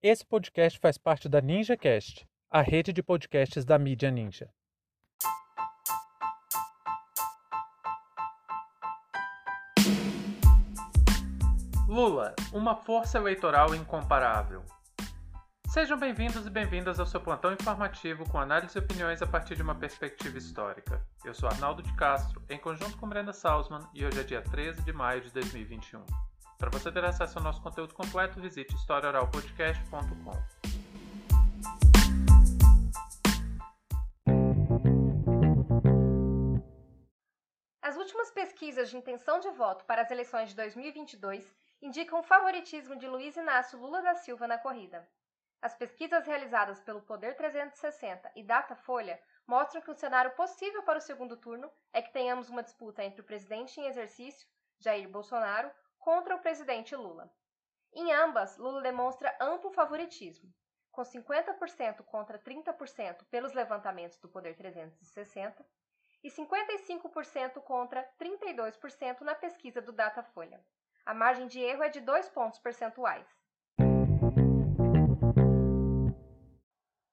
Esse podcast faz parte da NinjaCast, a rede de podcasts da mídia Ninja. Lula, uma força eleitoral incomparável. Sejam bem-vindos e bem-vindas ao seu plantão informativo com análise e opiniões a partir de uma perspectiva histórica. Eu sou Arnaldo de Castro, em conjunto com Brenda Salzman, e hoje é dia 13 de maio de 2021. Para você ter acesso ao nosso conteúdo completo, visite historiaoralpodcast.com. As últimas pesquisas de intenção de voto para as eleições de 2022 indicam o favoritismo de Luiz Inácio Lula da Silva na corrida. As pesquisas realizadas pelo Poder 360 e Datafolha mostram que o cenário possível para o segundo turno é que tenhamos uma disputa entre o presidente em exercício, Jair Bolsonaro, contra o presidente Lula. Em ambas, Lula demonstra amplo favoritismo, com 50% contra 30% pelos levantamentos do Poder 360 e 55% contra 32% na pesquisa do Datafolha. A margem de erro é de 2 pontos percentuais.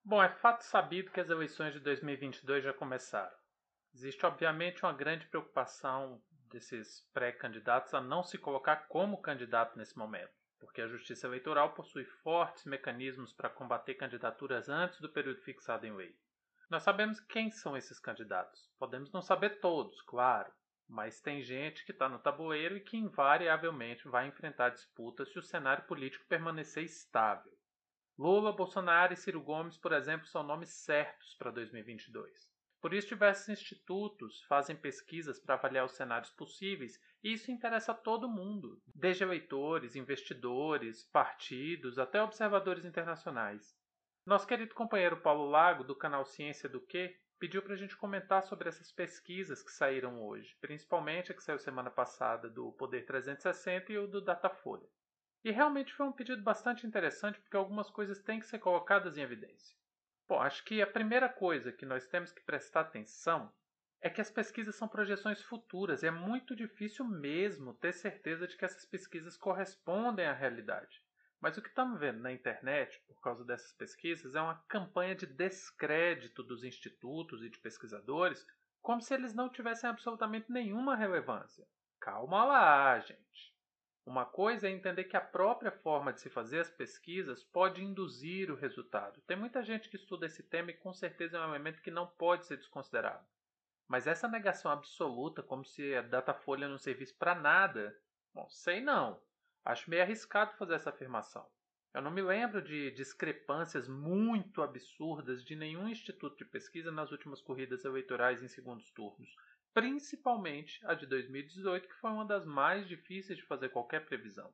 Bom, é fato sabido que as eleições de 2022 já começaram. Existe, obviamente, uma grande preocupação desses pré-candidatos a não se colocar como candidato nesse momento, porque a Justiça Eleitoral possui fortes mecanismos para combater candidaturas antes do período fixado em lei. Nós sabemos quem são esses candidatos. Podemos não saber todos, claro, mas tem gente que está no tabuleiro e que invariavelmente vai enfrentar disputas se o cenário político permanecer estável. Lula, Bolsonaro e Ciro Gomes, por exemplo, são nomes certos para 2022. Por isso, diversos institutos fazem pesquisas para avaliar os cenários possíveis e isso interessa a todo mundo, desde eleitores, investidores, partidos, até observadores internacionais. Nosso querido companheiro Paulo Lago, do canal Ciência do Quê, pediu para a gente comentar sobre essas pesquisas que saíram hoje, principalmente a que saiu semana passada do Poder 360 e o do Datafolha. E realmente foi um pedido bastante interessante porque algumas coisas têm que ser colocadas em evidência. Bom, acho que a primeira coisa que nós temos que prestar atenção é que as pesquisas são projeções futuras e é muito difícil mesmo ter certeza de que essas pesquisas correspondem à realidade. Mas o que estamos vendo na internet, por causa dessas pesquisas, é uma campanha de descrédito dos institutos e de pesquisadores, como se eles não tivessem absolutamente nenhuma relevância. Calma lá, gente. Uma coisa é entender que a própria forma de se fazer as pesquisas pode induzir o resultado. Tem muita gente que estuda esse tema e com certeza é um elemento que não pode ser desconsiderado. Mas essa negação absoluta, como se a Datafolha não servisse para nada, bom, sei não. Acho meio arriscado fazer essa afirmação. Eu não me lembro de discrepâncias muito absurdas de nenhum instituto de pesquisa nas últimas corridas eleitorais em segundos turnos principalmente a de 2018, que foi uma das mais difíceis de fazer qualquer previsão.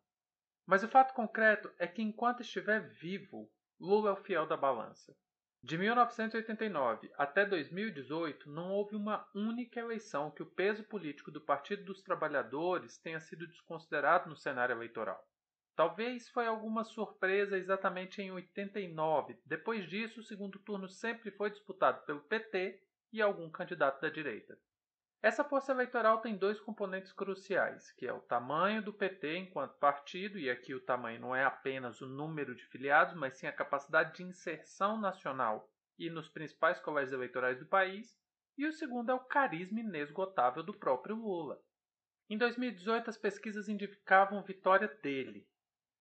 Mas o fato concreto é que enquanto estiver vivo, Lula é o fiel da balança. De 1989 até 2018, não houve uma única eleição que o peso político do Partido dos Trabalhadores tenha sido desconsiderado no cenário eleitoral. Talvez foi alguma surpresa exatamente em 89. Depois disso, o segundo turno sempre foi disputado pelo PT e algum candidato da direita. Essa força eleitoral tem dois componentes cruciais, que é o tamanho do PT enquanto partido, e aqui o tamanho não é apenas o número de filiados, mas sim a capacidade de inserção nacional e nos principais colégios eleitorais do país, e o segundo é o carisma inesgotável do próprio Lula. Em 2018, as pesquisas indicavam vitória dele.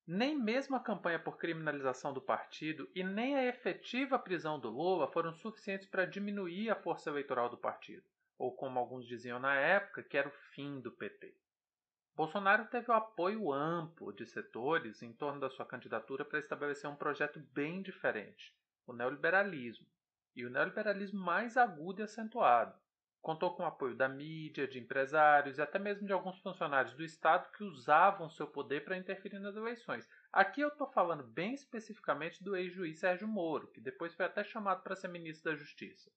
Nem mesmo a campanha por criminalização do partido e nem a efetiva prisão do Lula foram suficientes para diminuir a força eleitoral do partido ou como alguns diziam na época, que era o fim do PT. Bolsonaro teve o apoio amplo de setores em torno da sua candidatura para estabelecer um projeto bem diferente, o neoliberalismo, e o neoliberalismo mais agudo e acentuado. Contou com o apoio da mídia, de empresários e até mesmo de alguns funcionários do Estado que usavam seu poder para interferir nas eleições. Aqui eu estou falando bem especificamente do ex-juiz Sérgio Moro, que depois foi até chamado para ser ministro da Justiça.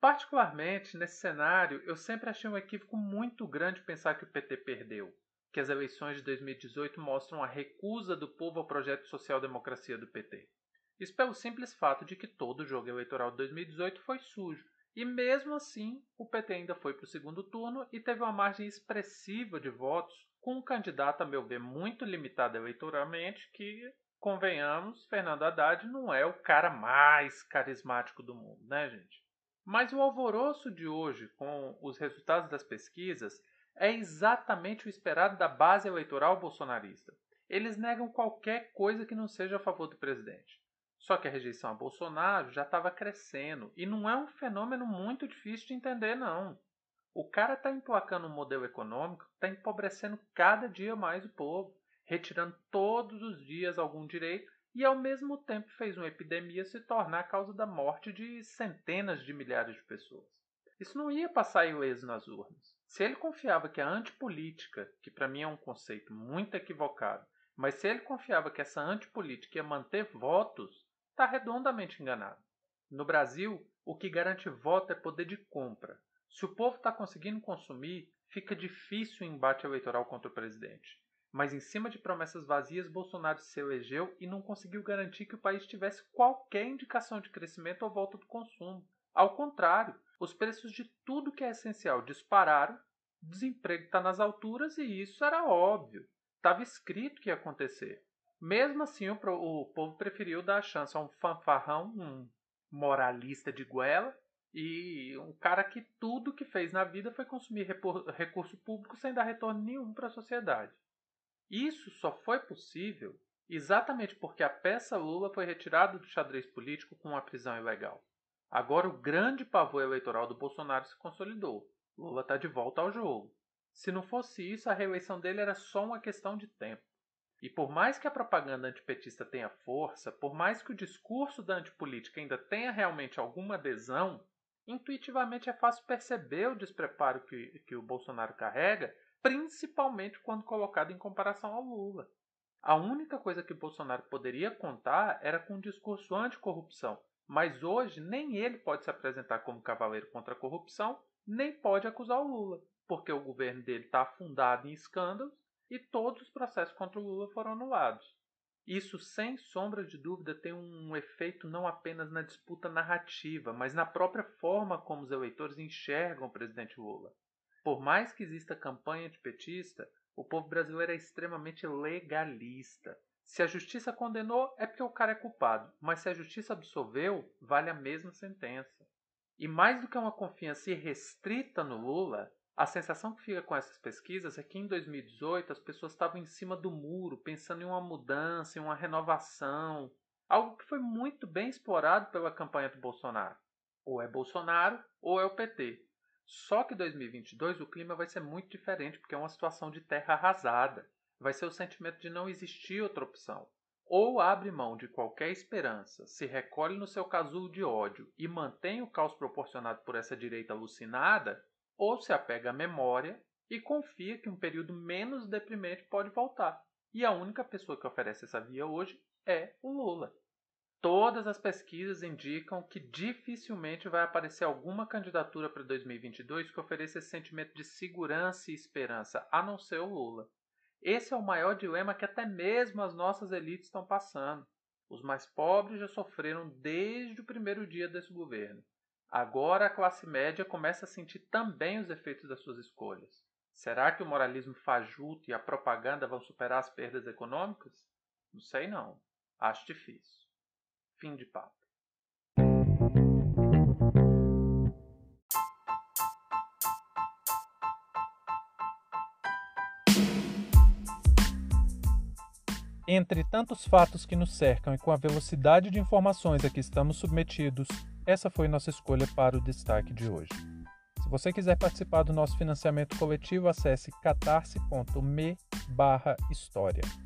Particularmente, nesse cenário, eu sempre achei um equívoco muito grande pensar que o PT perdeu, que as eleições de 2018 mostram a recusa do povo ao projeto social-democracia do PT. Isso pelo simples fato de que todo o jogo eleitoral de 2018 foi sujo, e mesmo assim o PT ainda foi para o segundo turno e teve uma margem expressiva de votos, com um candidato, a meu ver, muito limitado eleitoralmente, que convenhamos, Fernando Haddad não é o cara mais carismático do mundo, né, gente? Mas o alvoroço de hoje com os resultados das pesquisas é exatamente o esperado da base eleitoral bolsonarista. Eles negam qualquer coisa que não seja a favor do presidente. Só que a rejeição a Bolsonaro já estava crescendo e não é um fenômeno muito difícil de entender, não. O cara está emplacando um modelo econômico está empobrecendo cada dia mais o povo, retirando todos os dias algum direito e ao mesmo tempo fez uma epidemia se tornar a causa da morte de centenas de milhares de pessoas. Isso não ia passar ileso nas urnas. Se ele confiava que a antipolítica, que para mim é um conceito muito equivocado, mas se ele confiava que essa antipolítica ia manter votos, está redondamente enganado. No Brasil, o que garante voto é poder de compra. Se o povo está conseguindo consumir, fica difícil o embate eleitoral contra o presidente. Mas em cima de promessas vazias, Bolsonaro se elegeu e não conseguiu garantir que o país tivesse qualquer indicação de crescimento ou volta do consumo. Ao contrário, os preços de tudo que é essencial dispararam, o desemprego está nas alturas e isso era óbvio. Estava escrito que ia acontecer. Mesmo assim, o, o povo preferiu dar a chance a um fanfarrão, um moralista de goela, e um cara que tudo que fez na vida foi consumir recurso público sem dar retorno nenhum para a sociedade. Isso só foi possível exatamente porque a peça Lula foi retirada do xadrez político com uma prisão ilegal. Agora o grande pavor eleitoral do Bolsonaro se consolidou. Lula está de volta ao jogo. Se não fosse isso, a reeleição dele era só uma questão de tempo. E por mais que a propaganda antipetista tenha força, por mais que o discurso da antipolítica ainda tenha realmente alguma adesão, intuitivamente é fácil perceber o despreparo que, que o Bolsonaro carrega, principalmente quando colocado em comparação ao Lula. A única coisa que Bolsonaro poderia contar era com um discurso anticorrupção, mas hoje nem ele pode se apresentar como cavaleiro contra a corrupção, nem pode acusar o Lula, porque o governo dele está afundado em escândalos e todos os processos contra o Lula foram anulados. Isso, sem sombra de dúvida, tem um efeito não apenas na disputa narrativa, mas na própria forma como os eleitores enxergam o presidente Lula. Por mais que exista campanha de petista, o povo brasileiro é extremamente legalista. Se a justiça condenou, é porque o cara é culpado, mas se a justiça absolveu, vale a mesma sentença. E mais do que uma confiança irrestrita no Lula, a sensação que fica com essas pesquisas é que em 2018 as pessoas estavam em cima do muro, pensando em uma mudança, em uma renovação, algo que foi muito bem explorado pela campanha do Bolsonaro. Ou é Bolsonaro ou é o PT. Só que 2022 o clima vai ser muito diferente, porque é uma situação de terra arrasada vai ser o sentimento de não existir outra opção. Ou abre mão de qualquer esperança, se recolhe no seu casulo de ódio e mantém o caos proporcionado por essa direita alucinada, ou se apega à memória e confia que um período menos deprimente pode voltar. E a única pessoa que oferece essa via hoje é o Lula. Todas as pesquisas indicam que dificilmente vai aparecer alguma candidatura para 2022 que ofereça esse sentimento de segurança e esperança, a não ser o Lula. Esse é o maior dilema que até mesmo as nossas elites estão passando. Os mais pobres já sofreram desde o primeiro dia desse governo. Agora a classe média começa a sentir também os efeitos das suas escolhas. Será que o moralismo fajuto e a propaganda vão superar as perdas econômicas? Não sei não. Acho difícil. Fim de papo. Entre tantos fatos que nos cercam e com a velocidade de informações a que estamos submetidos, essa foi nossa escolha para o destaque de hoje. Se você quiser participar do nosso financiamento coletivo, acesse catarse.me/história.